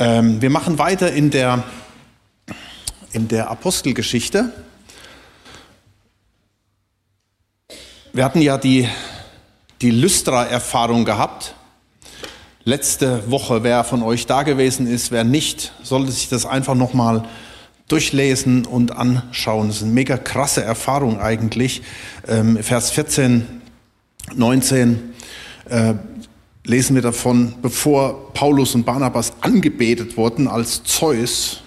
Ähm, wir machen weiter in der, in der Apostelgeschichte. Wir hatten ja die, die Lystra-Erfahrung gehabt. Letzte Woche, wer von euch da gewesen ist, wer nicht, sollte sich das einfach nochmal durchlesen und anschauen. Das ist eine mega krasse Erfahrung eigentlich. Ähm, Vers 14, 19 äh, lesen wir davon, bevor Paulus und Barnabas angebetet wurden als Zeus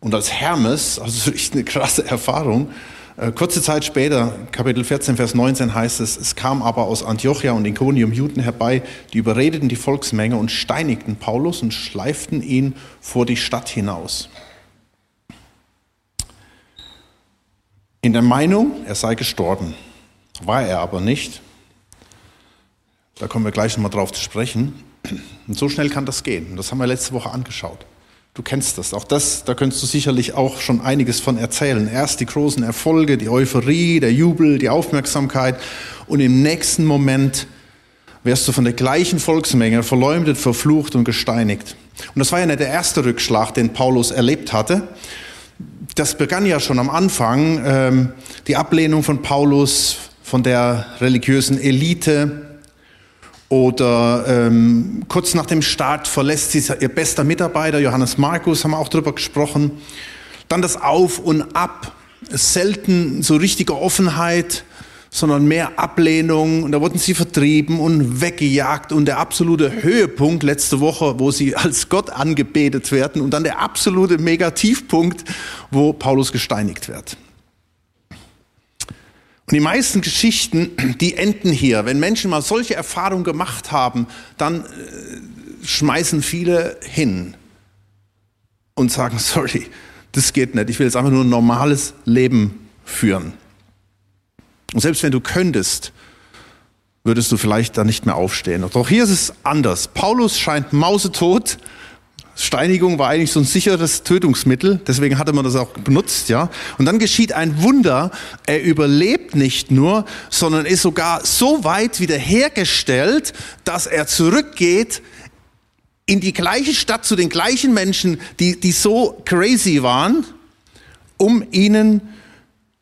und als Hermes, also echt eine krasse Erfahrung. Äh, kurze Zeit später, Kapitel 14, Vers 19 heißt es, es kam aber aus Antiochia und Iconium Juden herbei, die überredeten die Volksmenge und steinigten Paulus und schleiften ihn vor die Stadt hinaus. In der Meinung, er sei gestorben, war er aber nicht. Da kommen wir gleich nochmal drauf zu sprechen. Und so schnell kann das gehen. Und das haben wir letzte Woche angeschaut. Du kennst das. Auch das, da könntest du sicherlich auch schon einiges von erzählen. Erst die großen Erfolge, die Euphorie, der Jubel, die Aufmerksamkeit. Und im nächsten Moment wärst du von der gleichen Volksmenge verleumdet, verflucht und gesteinigt. Und das war ja nicht der erste Rückschlag, den Paulus erlebt hatte. Das begann ja schon am Anfang, ähm, die Ablehnung von Paulus, von der religiösen Elite, oder ähm, kurz nach dem Start verlässt sie ihr bester Mitarbeiter, Johannes Markus, haben wir auch drüber gesprochen. Dann das Auf und Ab, selten so richtige Offenheit, sondern mehr Ablehnung. Und da wurden sie vertrieben und weggejagt. Und der absolute Höhepunkt letzte Woche, wo sie als Gott angebetet werden. Und dann der absolute Negativpunkt, wo Paulus gesteinigt wird. Und die meisten Geschichten, die enden hier. Wenn Menschen mal solche Erfahrungen gemacht haben, dann äh, schmeißen viele hin und sagen, sorry, das geht nicht. Ich will jetzt einfach nur ein normales Leben führen. Und selbst wenn du könntest, würdest du vielleicht dann nicht mehr aufstehen. Doch hier ist es anders. Paulus scheint mausetot Steinigung war eigentlich so ein sicheres Tötungsmittel, deswegen hatte man das auch benutzt, ja. Und dann geschieht ein Wunder, er überlebt nicht nur, sondern ist sogar so weit wiederhergestellt, dass er zurückgeht in die gleiche Stadt zu den gleichen Menschen, die, die so crazy waren, um ihnen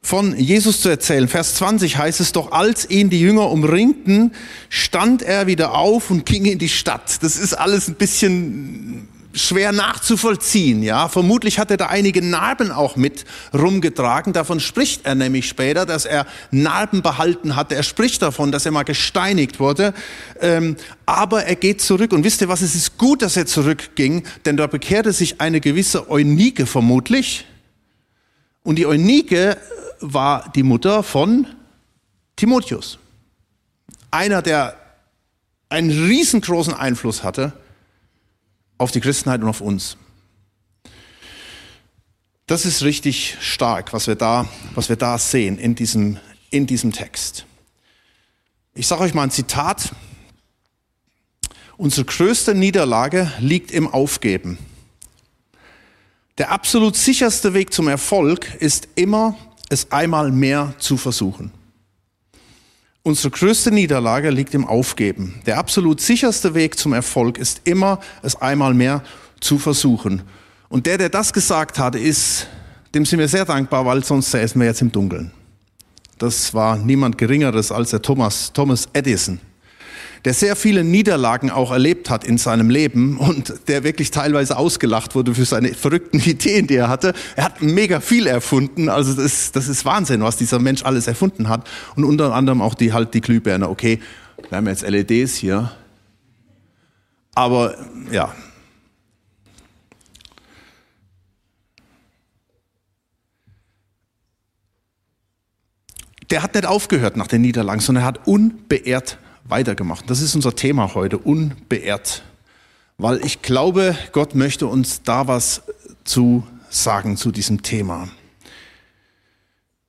von Jesus zu erzählen. Vers 20 heißt es doch, als ihn die Jünger umringten, stand er wieder auf und ging in die Stadt. Das ist alles ein bisschen schwer nachzuvollziehen. Ja, vermutlich hat er da einige Narben auch mit rumgetragen. Davon spricht er nämlich später, dass er Narben behalten hatte. Er spricht davon, dass er mal gesteinigt wurde. Ähm, aber er geht zurück. Und wisst ihr was? Es ist gut, dass er zurückging, denn da bekehrte sich eine gewisse Eunike vermutlich. Und die Eunike war die Mutter von Timotheus. Einer, der einen riesengroßen Einfluss hatte auf die Christenheit und auf uns. Das ist richtig stark, was wir da, was wir da sehen in diesem, in diesem Text. Ich sage euch mal ein Zitat. Unsere größte Niederlage liegt im Aufgeben. Der absolut sicherste Weg zum Erfolg ist immer, es einmal mehr zu versuchen. Unsere größte Niederlage liegt im Aufgeben. Der absolut sicherste Weg zum Erfolg ist immer, es einmal mehr zu versuchen. Und der, der das gesagt hat, ist, dem sind wir sehr dankbar, weil sonst säßen wir jetzt im Dunkeln. Das war niemand Geringeres als der Thomas, Thomas Edison der sehr viele Niederlagen auch erlebt hat in seinem Leben und der wirklich teilweise ausgelacht wurde für seine verrückten Ideen, die er hatte. Er hat mega viel erfunden, also das, das ist Wahnsinn, was dieser Mensch alles erfunden hat. Und unter anderem auch die halt die Glühbirne. Okay, wir haben jetzt LEDs hier, aber ja. Der hat nicht aufgehört nach den Niederlagen, sondern er hat unbeehrt weitergemacht. Das ist unser Thema heute, unbeehrt. Weil ich glaube, Gott möchte uns da was zu sagen zu diesem Thema.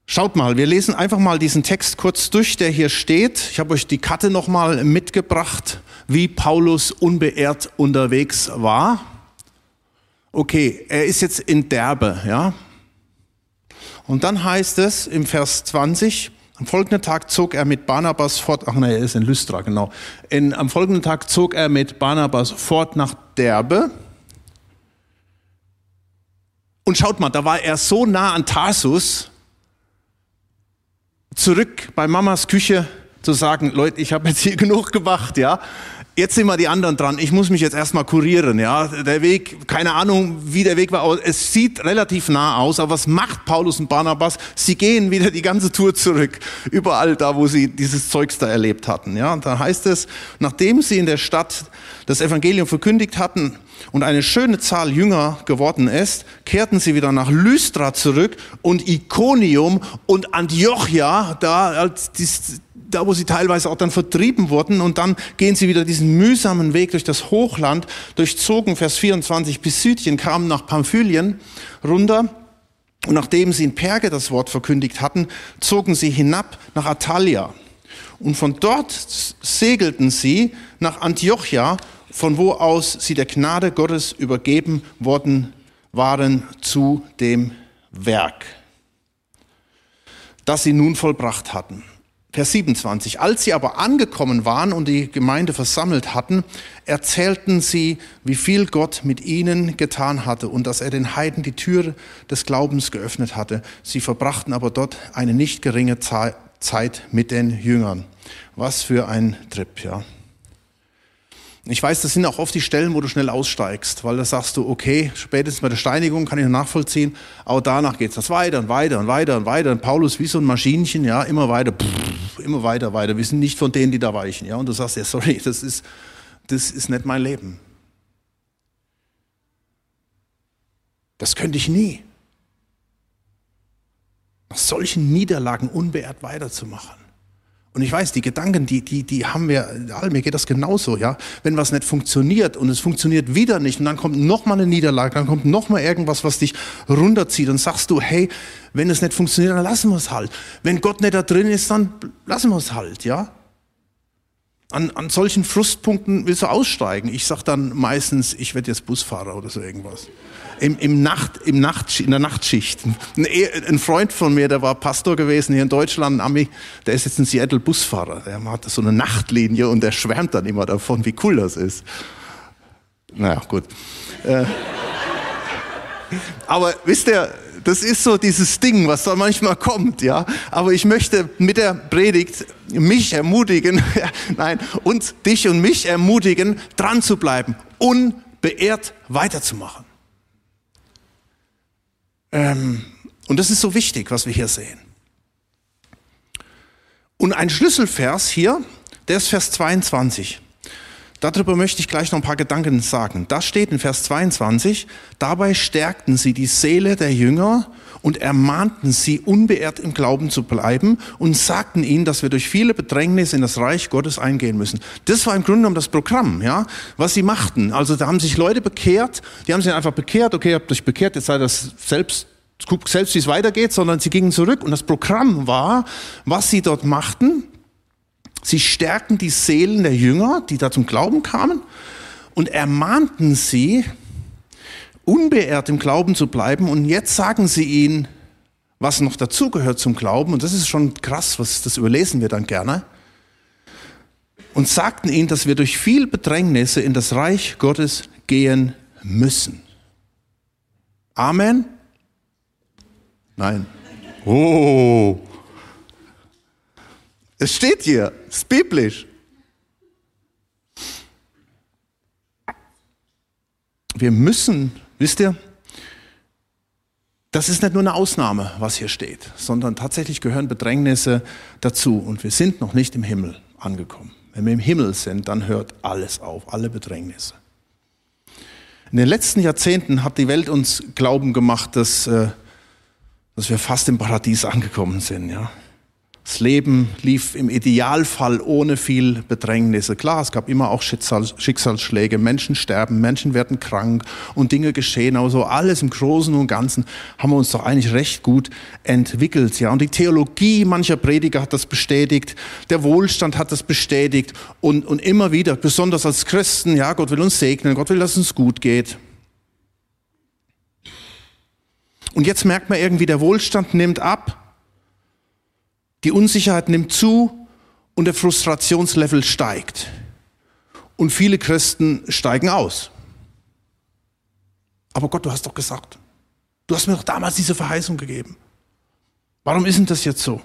Schaut mal, wir lesen einfach mal diesen Text kurz durch, der hier steht. Ich habe euch die Karte nochmal mitgebracht, wie Paulus unbeehrt unterwegs war. Okay, er ist jetzt in Derbe, ja. Und dann heißt es im Vers 20, am folgenden Tag zog er mit Barnabas fort, ach nein, er ist in Lystra, genau. In, am folgenden Tag zog er mit Barnabas fort nach Derbe. Und schaut mal, da war er so nah an Tarsus, zurück bei Mamas Küche zu sagen, Leute, ich habe jetzt hier genug gemacht, ja. Jetzt sind mal die anderen dran. Ich muss mich jetzt erstmal kurieren, ja. Der Weg, keine Ahnung, wie der Weg war. aber Es sieht relativ nah aus. Aber was macht Paulus und Barnabas? Sie gehen wieder die ganze Tour zurück. Überall da, wo sie dieses Zeugs da erlebt hatten, ja. Und da heißt es, nachdem sie in der Stadt das Evangelium verkündigt hatten und eine schöne Zahl Jünger geworden ist, kehrten sie wieder nach Lystra zurück und Iconium und Antiochia, da als dies, da wo sie teilweise auch dann vertrieben wurden und dann gehen sie wieder diesen mühsamen Weg durch das Hochland, durchzogen Vers 24 bis Südchen, kamen nach Pamphylien runter und nachdem sie in Perge das Wort verkündigt hatten, zogen sie hinab nach Atalia und von dort segelten sie nach Antiochia, von wo aus sie der Gnade Gottes übergeben worden waren zu dem Werk, das sie nun vollbracht hatten. Vers 27. Als sie aber angekommen waren und die Gemeinde versammelt hatten, erzählten sie, wie viel Gott mit ihnen getan hatte und dass er den Heiden die Tür des Glaubens geöffnet hatte. Sie verbrachten aber dort eine nicht geringe Zeit mit den Jüngern. Was für ein Trip, ja. Ich weiß, das sind auch oft die Stellen, wo du schnell aussteigst, weil da sagst du, okay, spätestens bei der Steinigung kann ich nachvollziehen, aber danach geht es das weiter und weiter und weiter und weiter. Und Paulus wie so ein Maschinchen, ja, immer weiter, immer weiter, weiter. Wir sind nicht von denen, die da weichen, ja. Und du sagst, ja, sorry, das ist, das ist nicht mein Leben. Das könnte ich nie. Nach solchen Niederlagen unbeehrt weiterzumachen. Und ich weiß, die Gedanken, die, die, die haben wir, mir geht das genauso, ja. Wenn was nicht funktioniert und es funktioniert wieder nicht und dann kommt noch mal eine Niederlage, dann kommt noch mal irgendwas, was dich runterzieht und sagst du, hey, wenn es nicht funktioniert, dann lassen wir es halt. Wenn Gott nicht da drin ist, dann lassen wir es halt, ja. An, an solchen Frustpunkten willst du aussteigen. Ich sag dann meistens, ich werde jetzt Busfahrer oder so irgendwas im, im Nacht, im Nacht, in der Nachtschicht. Ein, ein, Freund von mir, der war Pastor gewesen hier in Deutschland, ein Ami, der ist jetzt ein Seattle Busfahrer. Der hat so eine Nachtlinie und der schwärmt dann immer davon, wie cool das ist. Naja, gut. Äh, aber wisst ihr, das ist so dieses Ding, was da manchmal kommt, ja. Aber ich möchte mit der Predigt mich ermutigen, nein, uns, dich und mich ermutigen, dran zu bleiben, unbeehrt weiterzumachen. Ähm, und das ist so wichtig, was wir hier sehen. Und ein Schlüsselvers hier, der ist Vers 22. Darüber möchte ich gleich noch ein paar Gedanken sagen. Da steht in Vers 22, dabei stärkten sie die Seele der Jünger und ermahnten sie, unbeehrt im Glauben zu bleiben und sagten ihnen, dass wir durch viele Bedrängnisse in das Reich Gottes eingehen müssen. Das war im Grunde genommen das Programm, ja, was sie machten. Also da haben sich Leute bekehrt, die haben sich einfach bekehrt, okay, ihr habt euch bekehrt, jetzt seid das selbst guckt selbst, wie es weitergeht, sondern sie gingen zurück und das Programm war, was sie dort machten, Sie stärkten die Seelen der Jünger, die da zum Glauben kamen, und ermahnten sie, unbeehrt im Glauben zu bleiben. Und jetzt sagen sie ihnen, was noch dazugehört zum Glauben, und das ist schon krass, was, das überlesen wir dann gerne, und sagten ihnen, dass wir durch viel Bedrängnisse in das Reich Gottes gehen müssen. Amen? Nein. Oh, es steht hier, es ist biblisch. Wir müssen, wisst ihr, das ist nicht nur eine Ausnahme, was hier steht, sondern tatsächlich gehören Bedrängnisse dazu und wir sind noch nicht im Himmel angekommen. Wenn wir im Himmel sind, dann hört alles auf, alle Bedrängnisse. In den letzten Jahrzehnten hat die Welt uns Glauben gemacht, dass, äh, dass wir fast im Paradies angekommen sind. Ja? Das Leben lief im Idealfall ohne viel Bedrängnisse. Klar, es gab immer auch Schicksalsschläge. Menschen sterben, Menschen werden krank und Dinge geschehen. Aber so alles im Großen und Ganzen haben wir uns doch eigentlich recht gut entwickelt. Ja, und die Theologie mancher Prediger hat das bestätigt. Der Wohlstand hat das bestätigt. Und, und immer wieder, besonders als Christen, ja, Gott will uns segnen. Gott will, dass es uns gut geht. Und jetzt merkt man irgendwie, der Wohlstand nimmt ab. Die Unsicherheit nimmt zu und der Frustrationslevel steigt. Und viele Christen steigen aus. Aber Gott, du hast doch gesagt, Du hast mir doch damals diese Verheißung gegeben. Warum ist denn das jetzt so?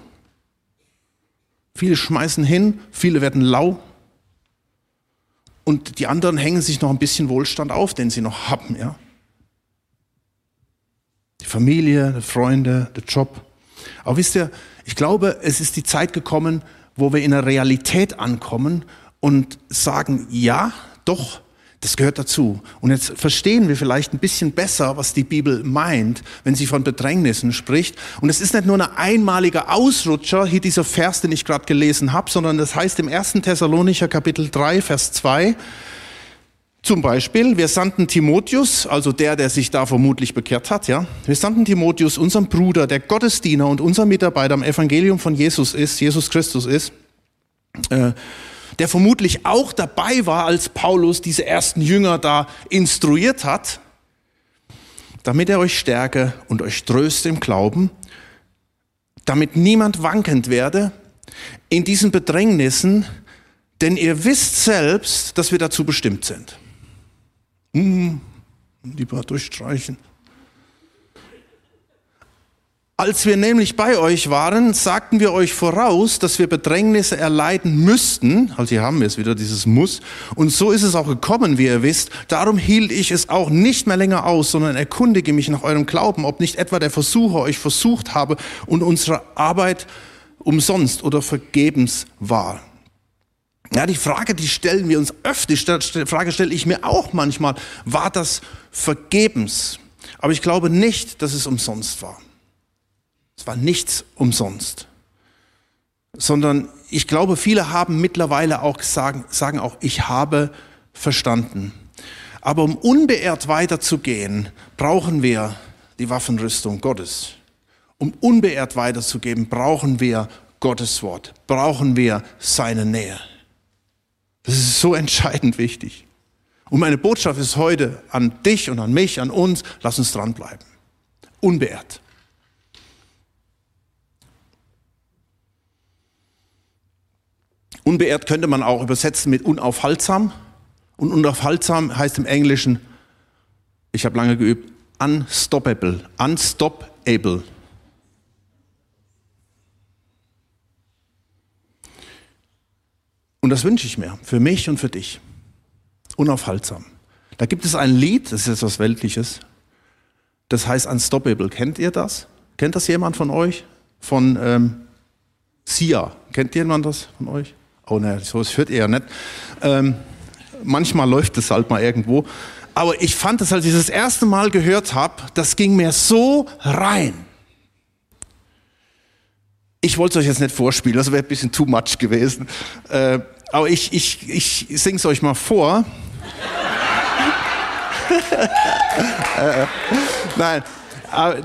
Viele schmeißen hin, viele werden lau und die anderen hängen sich noch ein bisschen Wohlstand auf, den sie noch haben, ja. Die Familie, die Freunde, der Job. Aber wisst ihr, ich glaube, es ist die Zeit gekommen, wo wir in der Realität ankommen und sagen, ja, doch, das gehört dazu. Und jetzt verstehen wir vielleicht ein bisschen besser, was die Bibel meint, wenn sie von Bedrängnissen spricht. Und es ist nicht nur ein einmaliger Ausrutscher, hier dieser Vers, den ich gerade gelesen habe, sondern das heißt im 1. Thessalonicher Kapitel 3, Vers 2, zum Beispiel, wir sandten Timotheus, also der, der sich da vermutlich bekehrt hat, ja. Wir sandten Timotheus, unserem Bruder, der Gottesdiener und unser Mitarbeiter am Evangelium von Jesus ist, Jesus Christus ist, äh, der vermutlich auch dabei war, als Paulus diese ersten Jünger da instruiert hat, damit er euch stärke und euch tröste im Glauben, damit niemand wankend werde in diesen Bedrängnissen, denn ihr wisst selbst, dass wir dazu bestimmt sind. Hm, lieber durchstreichen. Als wir nämlich bei euch waren, sagten wir euch voraus, dass wir Bedrängnisse erleiden müssten. Also hier haben wir es wieder, dieses Muss. Und so ist es auch gekommen, wie ihr wisst. Darum hielt ich es auch nicht mehr länger aus, sondern erkundige mich nach eurem Glauben, ob nicht etwa der Versucher euch versucht habe und unsere Arbeit umsonst oder vergebens war. Ja, die Frage, die stellen wir uns öfter, die Frage stelle ich mir auch manchmal, war das vergebens? Aber ich glaube nicht, dass es umsonst war. Es war nichts umsonst. Sondern ich glaube, viele haben mittlerweile auch sagen, sagen auch, ich habe verstanden. Aber um unbeirrt weiterzugehen, brauchen wir die Waffenrüstung Gottes. Um unbeirrt weiterzugehen, brauchen wir Gottes Wort, brauchen wir seine Nähe. Das ist so entscheidend wichtig. Und meine Botschaft ist heute an dich und an mich, an uns, lass uns dranbleiben. Unbeirrt. Unbeirrt könnte man auch übersetzen mit unaufhaltsam. Und unaufhaltsam heißt im Englischen, ich habe lange geübt, unstoppable. Unstoppable. Und das wünsche ich mir, für mich und für dich. Unaufhaltsam. Da gibt es ein Lied, das ist jetzt was Weltliches, das heißt Unstoppable. Kennt ihr das? Kennt das jemand von euch? Von ähm, Sia. Kennt jemand das von euch? Oh ne, so hört ihr ja nicht. Ähm, manchmal läuft es halt mal irgendwo. Aber ich fand es, als ich das erste Mal gehört habe, das ging mir so rein. Ich wollte es euch jetzt nicht vorspielen, das wäre ein bisschen too much gewesen. Äh, aber ich, ich, ich singe es euch mal vor. nein,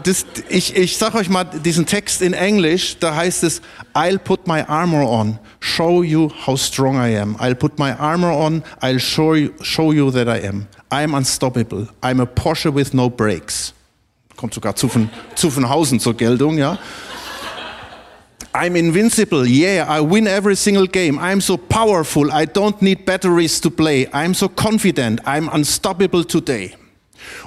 das, ich, ich sag euch mal diesen Text in Englisch, da heißt es, I'll put my armor on, show you how strong I am. I'll put my armor on, I'll show you, show you that I am. I'm unstoppable. I'm a Porsche with no brakes. Kommt sogar zu von Hausen zur Geltung, ja. I'm invincible. Yeah, I win every single game. I'm so powerful. I don't need batteries to play. I'm so confident. I'm unstoppable today.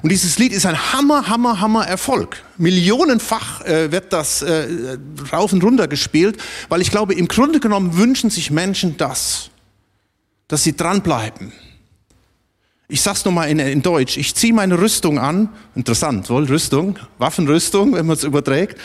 Und dieses Lied ist ein Hammer, Hammer, Hammer Erfolg. Millionenfach äh, wird das äh, rauf und runter gespielt, weil ich glaube, im Grunde genommen wünschen sich Menschen das, dass sie dranbleiben. Ich sag's nochmal in, in Deutsch. Ich ziehe meine Rüstung an. Interessant, wohl Rüstung, Waffenrüstung, wenn man es überträgt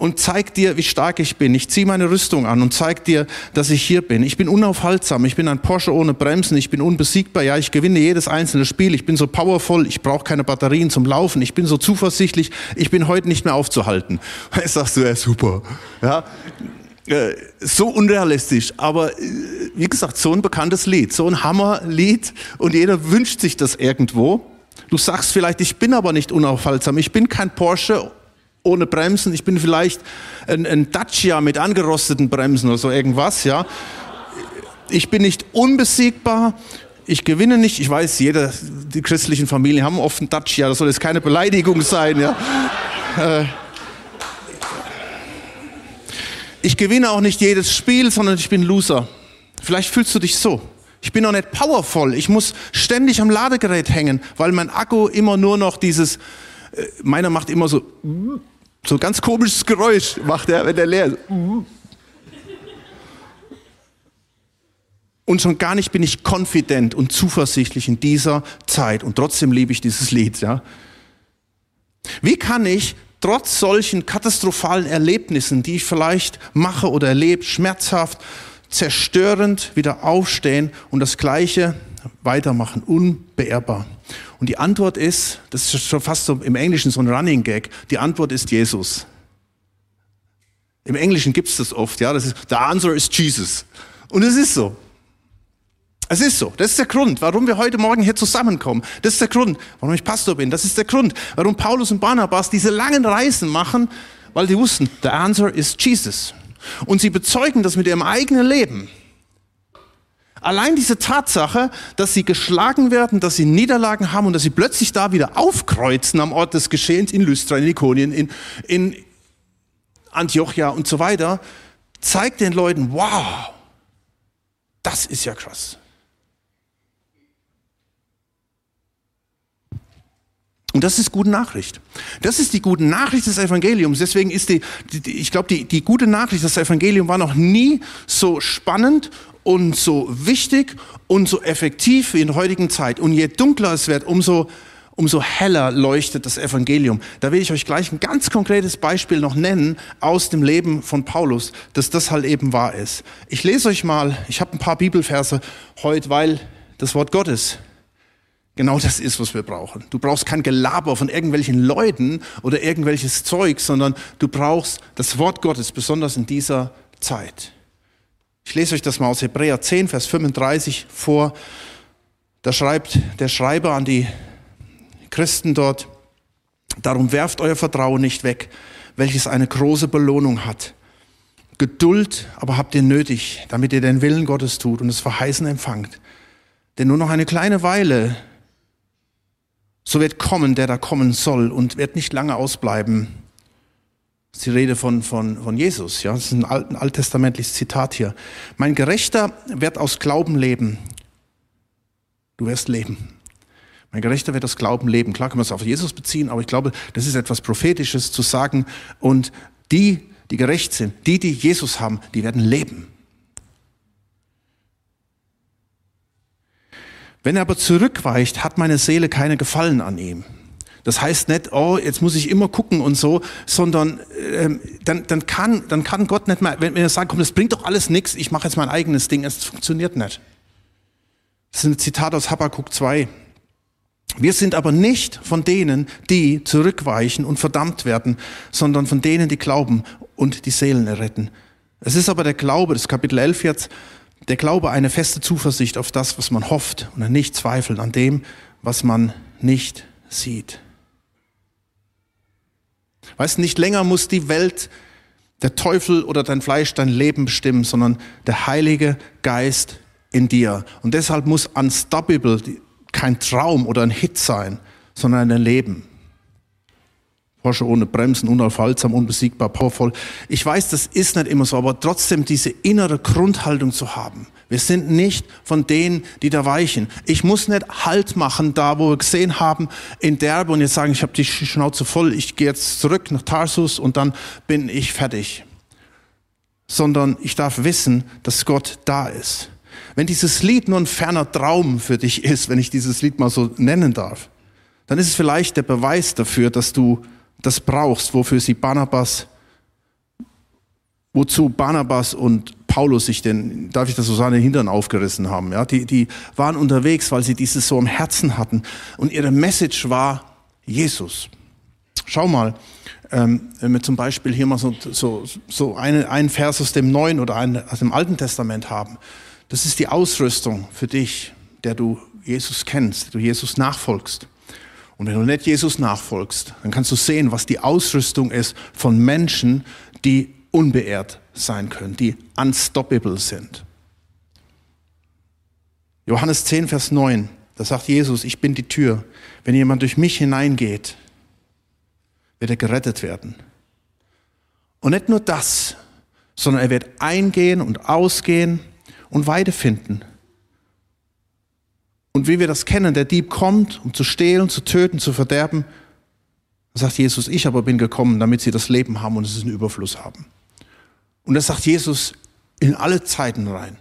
und zeig dir, wie stark ich bin. Ich ziehe meine Rüstung an und zeig dir, dass ich hier bin. Ich bin unaufhaltsam. Ich bin ein Porsche ohne Bremsen. Ich bin unbesiegbar. Ja, ich gewinne jedes einzelne Spiel. Ich bin so powerful. Ich brauche keine Batterien zum Laufen. Ich bin so zuversichtlich. Ich bin heute nicht mehr aufzuhalten. Jetzt sagst du, ja, super. Ja, äh, so unrealistisch, aber äh, wie gesagt, so ein bekanntes Lied, so ein Hammerlied und jeder wünscht sich das irgendwo. Du sagst vielleicht, ich bin aber nicht unaufhaltsam, ich bin kein Porsche ohne Bremsen. Ich bin vielleicht ein, ein Dacia mit angerosteten Bremsen oder so irgendwas, ja. Ich bin nicht unbesiegbar. Ich gewinne nicht. Ich weiß, jeder, die christlichen Familien haben oft einen Dacia. Das soll jetzt keine Beleidigung sein, ja. Äh, ich gewinne auch nicht jedes Spiel, sondern ich bin Loser. Vielleicht fühlst du dich so. Ich bin auch nicht powerful. Ich muss ständig am Ladegerät hängen, weil mein Akku immer nur noch dieses meiner macht immer so, so ganz komisches Geräusch, macht er, wenn er leer ist. Und schon gar nicht bin ich confident und zuversichtlich in dieser Zeit. Und trotzdem liebe ich dieses Lied, ja. Wie kann ich trotz solchen katastrophalen Erlebnissen, die ich vielleicht mache oder erlebe, schmerzhaft, zerstörend wieder aufstehen und das Gleiche weitermachen, unbeehrbar? Und die Antwort ist, das ist schon fast so im Englischen so ein Running Gag, die Antwort ist Jesus. Im Englischen gibt es das oft, ja, das ist, the answer is Jesus. Und es ist so. Es ist so. Das ist der Grund, warum wir heute Morgen hier zusammenkommen. Das ist der Grund, warum ich Pastor bin. Das ist der Grund, warum Paulus und Barnabas diese langen Reisen machen, weil die wussten, the answer is Jesus. Und sie bezeugen das mit ihrem eigenen Leben. Allein diese Tatsache, dass sie geschlagen werden, dass sie Niederlagen haben und dass sie plötzlich da wieder aufkreuzen am Ort des Geschehens in Lystra, in Ikonien, in, in Antiochia und so weiter, zeigt den Leuten, wow, das ist ja krass. Und das ist gute Nachricht. Das ist die gute Nachricht des Evangeliums. Deswegen ist die, die ich glaube, die, die gute Nachricht des Evangeliums war noch nie so spannend und so wichtig und so effektiv wie in der heutigen Zeit. Und je dunkler es wird, umso, umso heller leuchtet das Evangelium. Da will ich euch gleich ein ganz konkretes Beispiel noch nennen aus dem Leben von Paulus, dass das halt eben wahr ist. Ich lese euch mal, ich habe ein paar Bibelverse heute, weil das Wort Gottes genau das ist, was wir brauchen. Du brauchst kein Gelaber von irgendwelchen Leuten oder irgendwelches Zeug, sondern du brauchst das Wort Gottes, besonders in dieser Zeit. Ich lese euch das mal aus Hebräer 10, Vers 35 vor. Da schreibt der Schreiber an die Christen dort, darum werft euer Vertrauen nicht weg, welches eine große Belohnung hat. Geduld aber habt ihr nötig, damit ihr den Willen Gottes tut und das Verheißen empfangt. Denn nur noch eine kleine Weile so wird kommen, der da kommen soll und wird nicht lange ausbleiben. Das ist die Rede von, von, von Jesus, ja. Das ist ein, ein alttestamentliches Zitat hier. Mein Gerechter wird aus Glauben leben. Du wirst leben. Mein Gerechter wird aus Glauben leben. Klar kann man es auf Jesus beziehen, aber ich glaube, das ist etwas Prophetisches zu sagen. Und die, die gerecht sind, die, die Jesus haben, die werden leben. Wenn er aber zurückweicht, hat meine Seele keine Gefallen an ihm. Das heißt nicht, oh, jetzt muss ich immer gucken und so, sondern ähm, dann, dann, kann, dann kann Gott nicht mehr, wenn, er sagt, komm, das bringt doch alles nichts, ich mache jetzt mein eigenes Ding, es funktioniert nicht. Das ist ein Zitat aus Habakkuk 2. Wir sind aber nicht von denen, die zurückweichen und verdammt werden, sondern von denen, die glauben und die Seelen erretten. Es ist aber der Glaube, das Kapitel 11 jetzt, der Glaube eine feste Zuversicht auf das, was man hofft und nicht zweifeln an dem, was man nicht sieht. Weißt du, nicht länger muss die Welt, der Teufel oder dein Fleisch dein Leben bestimmen, sondern der Heilige Geist in dir. Und deshalb muss Unstoppable kein Traum oder ein Hit sein, sondern ein Leben. Porsche ohne Bremsen, unaufhaltsam, unbesiegbar, powervoll. Ich weiß, das ist nicht immer so, aber trotzdem diese innere Grundhaltung zu haben. Wir sind nicht von denen, die da weichen. Ich muss nicht Halt machen, da wo wir gesehen haben, in Derbe und jetzt sagen, ich habe die Schnauze voll, ich gehe jetzt zurück nach Tarsus und dann bin ich fertig. Sondern ich darf wissen, dass Gott da ist. Wenn dieses Lied nur ein ferner Traum für dich ist, wenn ich dieses Lied mal so nennen darf, dann ist es vielleicht der Beweis dafür, dass du das brauchst, wofür sie Barnabas, wozu Barnabas und Paulus sich den, darf ich das so sagen, den Hintern aufgerissen haben. Ja, die, die waren unterwegs, weil sie dieses so am Herzen hatten. Und ihre Message war Jesus. Schau mal, ähm, wenn wir zum Beispiel hier mal so, so, so eine, einen Vers aus dem Neuen oder einen aus dem Alten Testament haben. Das ist die Ausrüstung für dich, der du Jesus kennst, der du Jesus nachfolgst. Und wenn du nicht Jesus nachfolgst, dann kannst du sehen, was die Ausrüstung ist von Menschen, die unbeehrt sein können, die unstoppable sind. Johannes 10, Vers 9, da sagt Jesus, ich bin die Tür. Wenn jemand durch mich hineingeht, wird er gerettet werden. Und nicht nur das, sondern er wird eingehen und ausgehen und Weide finden. Und wie wir das kennen, der Dieb kommt, um zu stehlen, zu töten, zu verderben. Da sagt Jesus, ich aber bin gekommen, damit sie das Leben haben und es einen Überfluss haben. Und das sagt Jesus in alle Zeiten rein.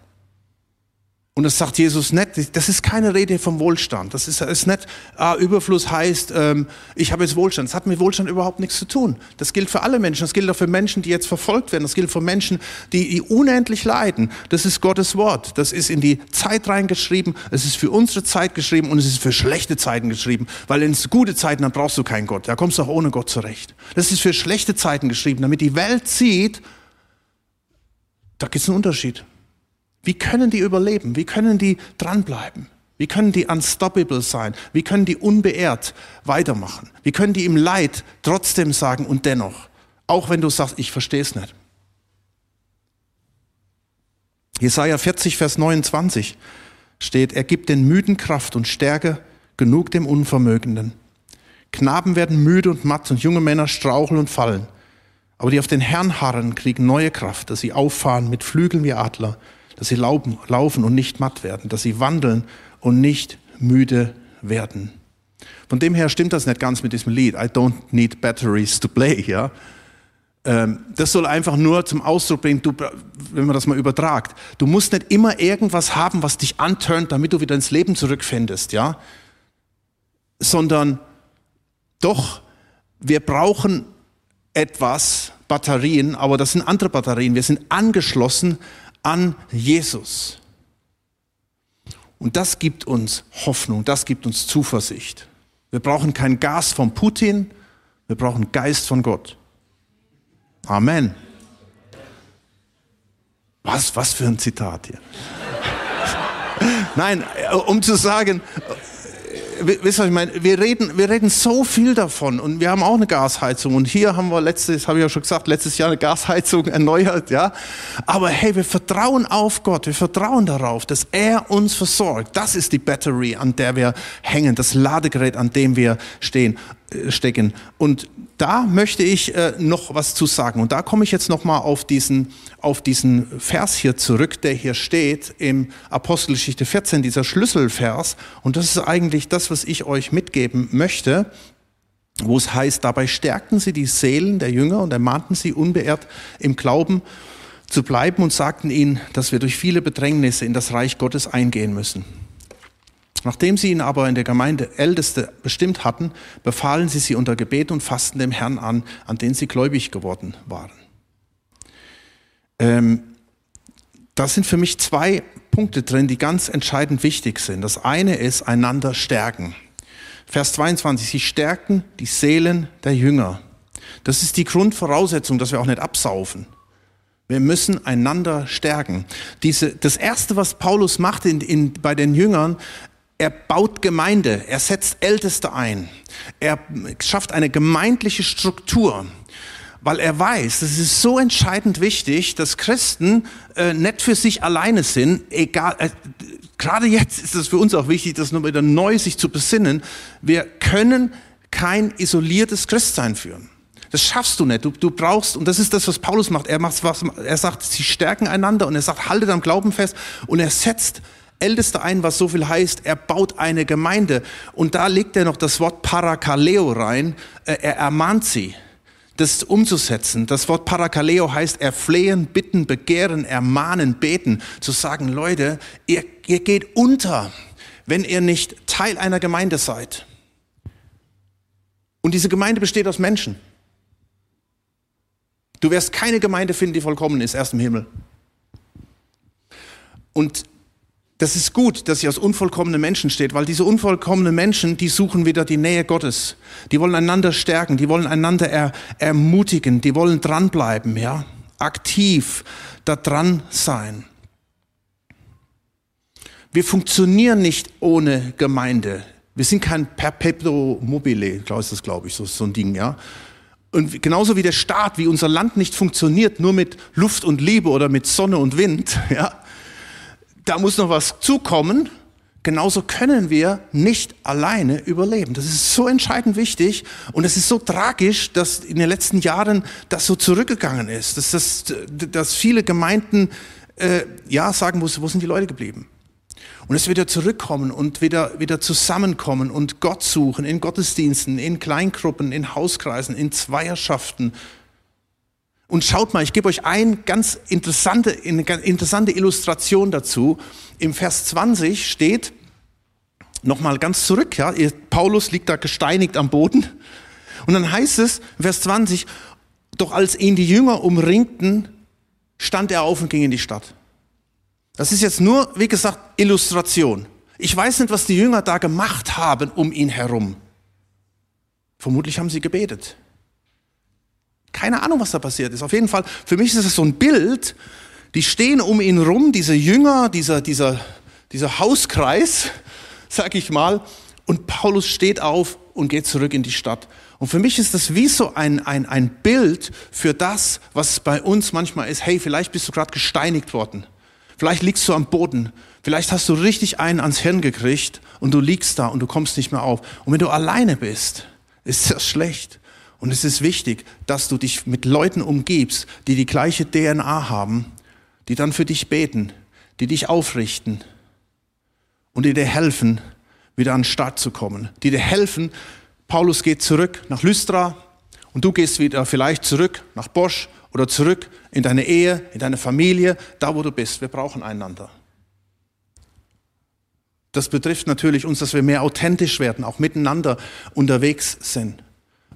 Und das sagt Jesus nicht, das ist keine Rede vom Wohlstand. Das ist, ist nicht, ah, Überfluss heißt, ähm, ich habe jetzt Wohlstand. Das hat mit Wohlstand überhaupt nichts zu tun. Das gilt für alle Menschen. Das gilt auch für Menschen, die jetzt verfolgt werden. Das gilt für Menschen, die, die unendlich leiden. Das ist Gottes Wort. Das ist in die Zeit reingeschrieben. Es ist für unsere Zeit geschrieben und es ist für schlechte Zeiten geschrieben. Weil in gute Zeiten, dann brauchst du keinen Gott. Da kommst du auch ohne Gott zurecht. Das ist für schlechte Zeiten geschrieben, damit die Welt sieht, da gibt es einen Unterschied. Wie können die überleben? Wie können die dranbleiben? Wie können die unstoppable sein? Wie können die unbeehrt weitermachen? Wie können die im Leid trotzdem sagen und dennoch? Auch wenn du sagst, ich verstehe es nicht. Jesaja 40, Vers 29 steht, er gibt den Müden Kraft und Stärke genug dem Unvermögenden. Knaben werden müde und matt und junge Männer straucheln und fallen. Aber die auf den Herrn harren, kriegen neue Kraft, dass sie auffahren mit Flügeln wie Adler dass sie laufen und nicht matt werden, dass sie wandeln und nicht müde werden. Von dem her stimmt das nicht ganz mit diesem Lied. I don't need batteries to play, ja. Ähm, das soll einfach nur zum Ausdruck bringen, du, wenn man das mal übertragt. Du musst nicht immer irgendwas haben, was dich anturnt, damit du wieder ins Leben zurückfindest, ja. Sondern doch, wir brauchen etwas, Batterien, aber das sind andere Batterien. Wir sind angeschlossen an Jesus. Und das gibt uns Hoffnung, das gibt uns Zuversicht. Wir brauchen kein Gas von Putin, wir brauchen Geist von Gott. Amen. Was, was für ein Zitat hier. Nein, um zu sagen, wisst ihr, ich meine, wir reden, wir reden so viel davon und wir haben auch eine Gasheizung und hier haben wir letztes, habe ich ja schon gesagt, letztes Jahr eine Gasheizung erneuert, ja. Aber hey, wir vertrauen auf Gott, wir vertrauen darauf, dass er uns versorgt. Das ist die Battery, an der wir hängen, das Ladegerät, an dem wir stehen, stecken. Und da möchte ich äh, noch was zu sagen. Und da komme ich jetzt noch mal auf diesen, auf diesen Vers hier zurück, der hier steht im Apostelgeschichte 14, dieser Schlüsselvers. Und das ist eigentlich das, was ich euch mitgeben möchte, wo es heißt, dabei stärkten sie die Seelen der Jünger und ermahnten sie unbeirrt im Glauben zu bleiben und sagten ihnen, dass wir durch viele Bedrängnisse in das Reich Gottes eingehen müssen. Nachdem sie ihn aber in der Gemeinde Älteste bestimmt hatten, befahlen sie sie unter Gebet und Fasten dem Herrn an, an den sie gläubig geworden waren. Ähm, da sind für mich zwei Punkte drin, die ganz entscheidend wichtig sind. Das eine ist einander stärken. Vers 22, sie stärken die Seelen der Jünger. Das ist die Grundvoraussetzung, dass wir auch nicht absaufen. Wir müssen einander stärken. Diese, das erste, was Paulus macht in, in, bei den Jüngern, er baut Gemeinde, er setzt Älteste ein, er schafft eine gemeindliche Struktur, weil er weiß, es ist so entscheidend wichtig, dass Christen äh, nicht für sich alleine sind, egal, äh, gerade jetzt ist es für uns auch wichtig, das nur wieder neu sich zu besinnen, wir können kein isoliertes Christsein führen. Das schaffst du nicht. Du, du brauchst, und das ist das, was Paulus macht. Er macht was, er sagt, sie stärken einander und er sagt, haltet am Glauben fest und er setzt Ältester ein, was so viel heißt, er baut eine Gemeinde. Und da legt er noch das Wort Parakaleo rein. Äh, er ermahnt sie, das umzusetzen. Das Wort Parakaleo heißt erflehen, bitten, begehren, ermahnen, beten. Zu sagen, Leute, ihr, ihr geht unter, wenn ihr nicht Teil einer Gemeinde seid. Und diese Gemeinde besteht aus Menschen. Du wirst keine Gemeinde finden, die vollkommen ist, erst im Himmel. Und das ist gut, dass sie aus unvollkommenen Menschen steht, weil diese unvollkommenen Menschen, die suchen wieder die Nähe Gottes. Die wollen einander stärken, die wollen einander er, ermutigen, die wollen dranbleiben, ja, aktiv da dran sein. Wir funktionieren nicht ohne Gemeinde. Wir sind kein Perpetuum mobile, ist das, glaube ich, so, so ein Ding, ja. Und genauso wie der Staat, wie unser Land nicht funktioniert, nur mit Luft und Liebe oder mit Sonne und Wind, ja, da muss noch was zukommen. Genauso können wir nicht alleine überleben. Das ist so entscheidend wichtig und es ist so tragisch, dass in den letzten Jahren das so zurückgegangen ist, dass, das, dass viele Gemeinden äh, ja sagen muss, wo sind die Leute geblieben? Und es wieder zurückkommen und wieder, wieder zusammenkommen und Gott suchen in Gottesdiensten, in Kleingruppen, in Hauskreisen, in Zweierschaften. Und schaut mal, ich gebe euch eine ganz interessante, eine ganz interessante Illustration dazu. Im Vers 20 steht, nochmal ganz zurück, ja, Paulus liegt da gesteinigt am Boden. Und dann heißt es, Vers 20, doch als ihn die Jünger umringten, stand er auf und ging in die Stadt. Das ist jetzt nur, wie gesagt, Illustration. Ich weiß nicht, was die Jünger da gemacht haben um ihn herum. Vermutlich haben sie gebetet. Keine Ahnung, was da passiert ist. Auf jeden Fall, für mich ist es so ein Bild, die stehen um ihn rum, diese Jünger, dieser, dieser, dieser Hauskreis, sag ich mal, und Paulus steht auf und geht zurück in die Stadt. Und für mich ist das wie so ein, ein, ein Bild für das, was bei uns manchmal ist. Hey, vielleicht bist du gerade gesteinigt worden. Vielleicht liegst du am Boden. Vielleicht hast du richtig einen ans Hirn gekriegt und du liegst da und du kommst nicht mehr auf. Und wenn du alleine bist, ist das schlecht. Und es ist wichtig, dass du dich mit Leuten umgibst, die die gleiche DNA haben, die dann für dich beten, die dich aufrichten und die dir helfen, wieder an den Start zu kommen, die dir helfen. Paulus geht zurück nach Lystra und du gehst wieder vielleicht zurück nach Bosch oder zurück in deine Ehe, in deine Familie, da wo du bist. Wir brauchen einander. Das betrifft natürlich uns, dass wir mehr authentisch werden, auch miteinander unterwegs sind.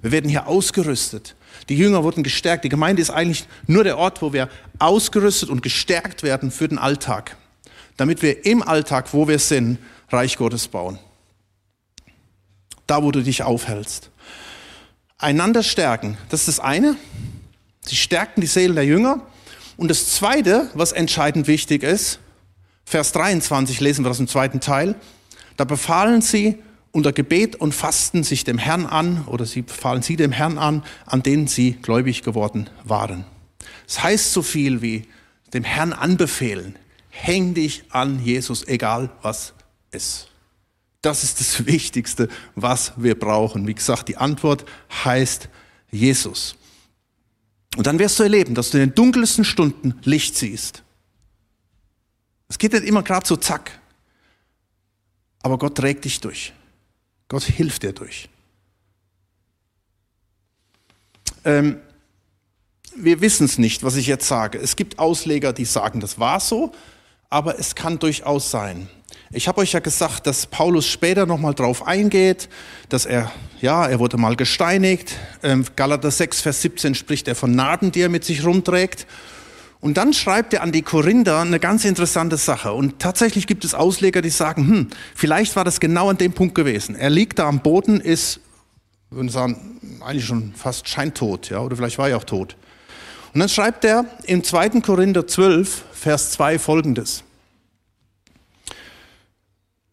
Wir werden hier ausgerüstet. Die Jünger wurden gestärkt. Die Gemeinde ist eigentlich nur der Ort, wo wir ausgerüstet und gestärkt werden für den Alltag, damit wir im Alltag, wo wir sind, Reich Gottes bauen. Da, wo du dich aufhältst. Einander stärken, das ist das eine. Sie stärkten die Seelen der Jünger. Und das Zweite, was entscheidend wichtig ist, Vers 23 lesen wir das im zweiten Teil, da befahlen sie unter Gebet und Fasten sich dem Herrn an, oder sie befahlen sie dem Herrn an, an den sie gläubig geworden waren. Es das heißt so viel wie dem Herrn anbefehlen, häng dich an Jesus, egal was ist. Das ist das Wichtigste, was wir brauchen. Wie gesagt, die Antwort heißt Jesus. Und dann wirst du erleben, dass du in den dunkelsten Stunden Licht siehst. Es geht nicht immer gerade so zack. Aber Gott trägt dich durch. Gott hilft dir durch. Ähm, wir wissen es nicht, was ich jetzt sage. Es gibt Ausleger, die sagen, das war so, aber es kann durchaus sein. Ich habe euch ja gesagt, dass Paulus später nochmal drauf eingeht, dass er, ja, er wurde mal gesteinigt. Ähm, Galater 6, Vers 17 spricht er von Narben, die er mit sich rumträgt. Und dann schreibt er an die Korinther eine ganz interessante Sache. Und tatsächlich gibt es Ausleger, die sagen, hm, vielleicht war das genau an dem Punkt gewesen. Er liegt da am Boden, ist, würden sagen, eigentlich schon fast scheintot, ja, oder vielleicht war er auch tot. Und dann schreibt er im 2. Korinther 12, Vers 2 folgendes.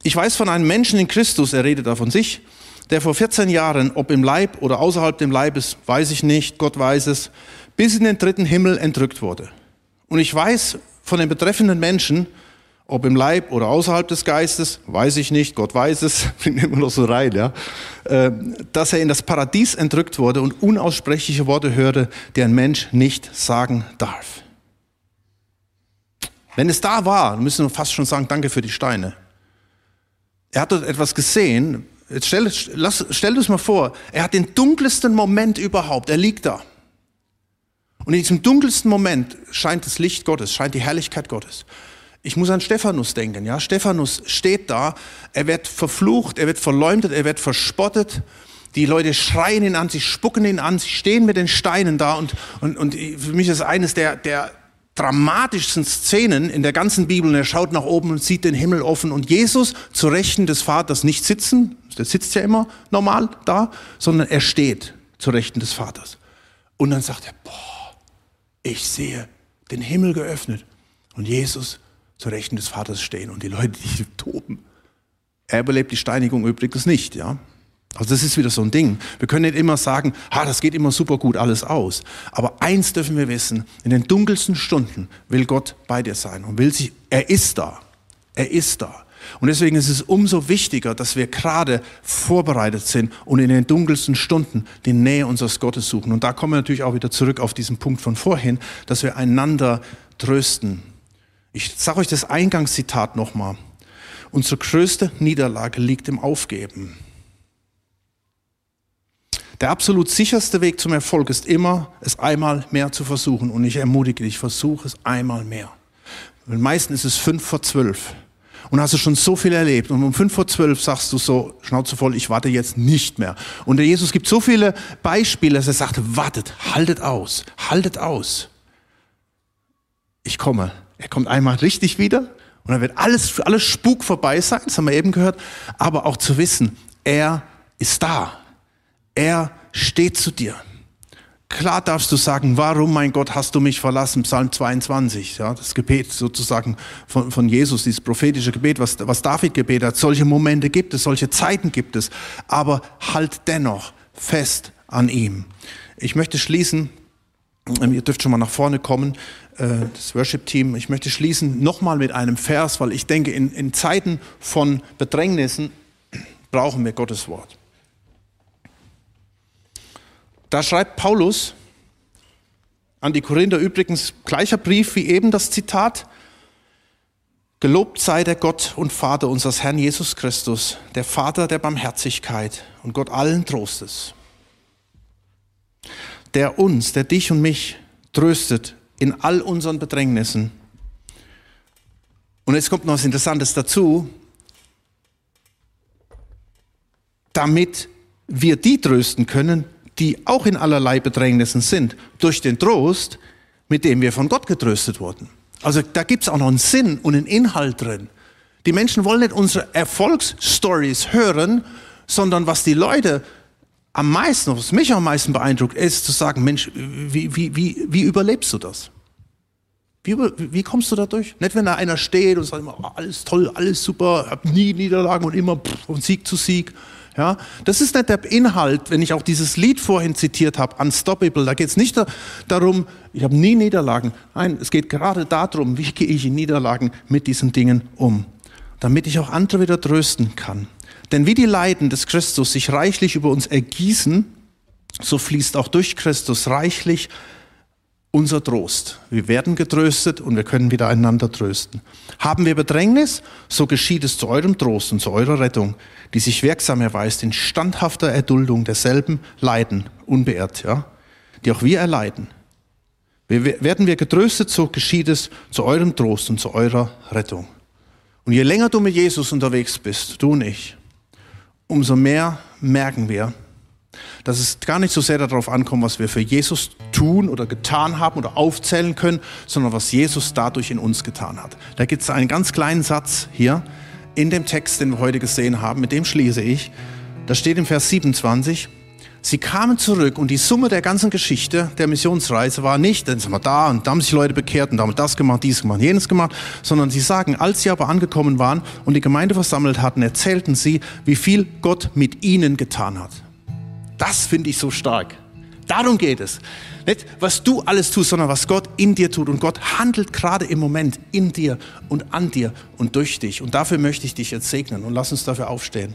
Ich weiß von einem Menschen in Christus, er redet da von sich, der vor 14 Jahren, ob im Leib oder außerhalb dem Leibes, weiß ich nicht, Gott weiß es, bis in den dritten Himmel entrückt wurde. Und ich weiß von den betreffenden Menschen, ob im Leib oder außerhalb des Geistes, weiß ich nicht, Gott weiß es, bringt immer noch so rein, ja, äh, dass er in das Paradies entrückt wurde und unaussprechliche Worte hörte, die ein Mensch nicht sagen darf. Wenn es da war, müssen wir fast schon sagen, danke für die Steine. Er hat dort etwas gesehen. Jetzt stell, lass, stell dir das mal vor. Er hat den dunkelsten Moment überhaupt. Er liegt da. Und in diesem dunkelsten Moment scheint das Licht Gottes, scheint die Herrlichkeit Gottes. Ich muss an Stephanus denken, ja. Stephanus steht da. Er wird verflucht, er wird verleumdet, er wird verspottet. Die Leute schreien ihn an, sie spucken ihn an, sie stehen mit den Steinen da und, und, und für mich ist eines der, der, dramatischsten Szenen in der ganzen Bibel und er schaut nach oben und sieht den Himmel offen und Jesus zu Rechten des Vaters nicht sitzen, der sitzt ja immer normal da, sondern er steht zu Rechten des Vaters. Und dann sagt er, boah, ich sehe den Himmel geöffnet und Jesus zu Rechten des Vaters stehen und die Leute, die toben. Er überlebt die Steinigung übrigens nicht, ja. Also das ist wieder so ein Ding. Wir können nicht immer sagen, ha, das geht immer super gut alles aus. Aber eins dürfen wir wissen, in den dunkelsten Stunden will Gott bei dir sein und will sich, er ist da. Er ist da. Und deswegen ist es umso wichtiger, dass wir gerade vorbereitet sind und in den dunkelsten Stunden die Nähe unseres Gottes suchen. Und da kommen wir natürlich auch wieder zurück auf diesen Punkt von vorhin, dass wir einander trösten. Ich sage euch das Eingangszitat nochmal. Unsere größte Niederlage liegt im Aufgeben. Der absolut sicherste Weg zum Erfolg ist immer, es einmal mehr zu versuchen. Und ich ermutige dich, versuche es einmal mehr. Meistens ist es fünf vor zwölf. Und hast du schon so viel erlebt. Und um fünf vor zwölf sagst du so, Schnauze voll, ich warte jetzt nicht mehr. Und der Jesus gibt so viele Beispiele, dass er sagt, wartet, haltet aus, haltet aus. Ich komme. Er kommt einmal richtig wieder und dann wird alles, alles Spuk vorbei sein, das haben wir eben gehört, aber auch zu wissen, er ist da. Er steht zu dir. Klar darfst du sagen, warum, mein Gott, hast du mich verlassen? Psalm 22, ja, das Gebet sozusagen von, von Jesus, dieses prophetische Gebet, was, was David gebetet hat. Solche Momente gibt es, solche Zeiten gibt es. Aber halt dennoch fest an ihm. Ich möchte schließen, ähm, ihr dürft schon mal nach vorne kommen, äh, das Worship-Team. Ich möchte schließen nochmal mit einem Vers, weil ich denke, in, in Zeiten von Bedrängnissen brauchen wir Gottes Wort. Da schreibt Paulus an die Korinther übrigens gleicher Brief wie eben das Zitat. Gelobt sei der Gott und Vater unseres Herrn Jesus Christus, der Vater der Barmherzigkeit und Gott allen Trostes, der uns, der dich und mich tröstet in all unseren Bedrängnissen. Und jetzt kommt noch was Interessantes dazu, damit wir die trösten können, die auch in allerlei Bedrängnissen sind, durch den Trost, mit dem wir von Gott getröstet wurden. Also da gibt es auch noch einen Sinn und einen Inhalt drin. Die Menschen wollen nicht unsere Erfolgsstories hören, sondern was die Leute am meisten, was mich am meisten beeindruckt, ist zu sagen, Mensch, wie, wie, wie, wie überlebst du das? Wie, wie kommst du da durch? Nicht, wenn da einer steht und sagt immer, oh, alles toll, alles super, hab nie Niederlagen und immer von Sieg zu Sieg. Ja, das ist nicht der Inhalt, wenn ich auch dieses Lied vorhin zitiert habe, Unstoppable. Da geht es nicht darum, ich habe nie Niederlagen. Nein, es geht gerade darum, wie gehe ich in Niederlagen mit diesen Dingen um, damit ich auch andere wieder trösten kann. Denn wie die Leiden des Christus sich reichlich über uns ergießen, so fließt auch durch Christus reichlich unser Trost. Wir werden getröstet und wir können wieder einander trösten. Haben wir Bedrängnis, so geschieht es zu eurem Trost und zu eurer Rettung, die sich wirksam erweist in standhafter Erduldung derselben Leiden, unbeirrt, ja, die auch wir erleiden. werden wir getröstet, so geschieht es zu eurem Trost und zu eurer Rettung. Und je länger du mit Jesus unterwegs bist, du und ich, umso mehr merken wir, dass es gar nicht so sehr darauf ankommt, was wir für Jesus tun oder getan haben oder aufzählen können, sondern was Jesus dadurch in uns getan hat. Da gibt es einen ganz kleinen Satz hier in dem Text, den wir heute gesehen haben, mit dem schließe ich. Da steht im Vers 27, Sie kamen zurück und die Summe der ganzen Geschichte der Missionsreise war nicht, dann sind wir da und da haben sich Leute bekehrt und da haben wir das gemacht, dies gemacht, jenes gemacht, sondern sie sagen, als sie aber angekommen waren und die Gemeinde versammelt hatten, erzählten sie, wie viel Gott mit ihnen getan hat. Das finde ich so stark. Darum geht es. Nicht, was du alles tust, sondern was Gott in dir tut. Und Gott handelt gerade im Moment in dir und an dir und durch dich. Und dafür möchte ich dich jetzt segnen. Und lass uns dafür aufstehen.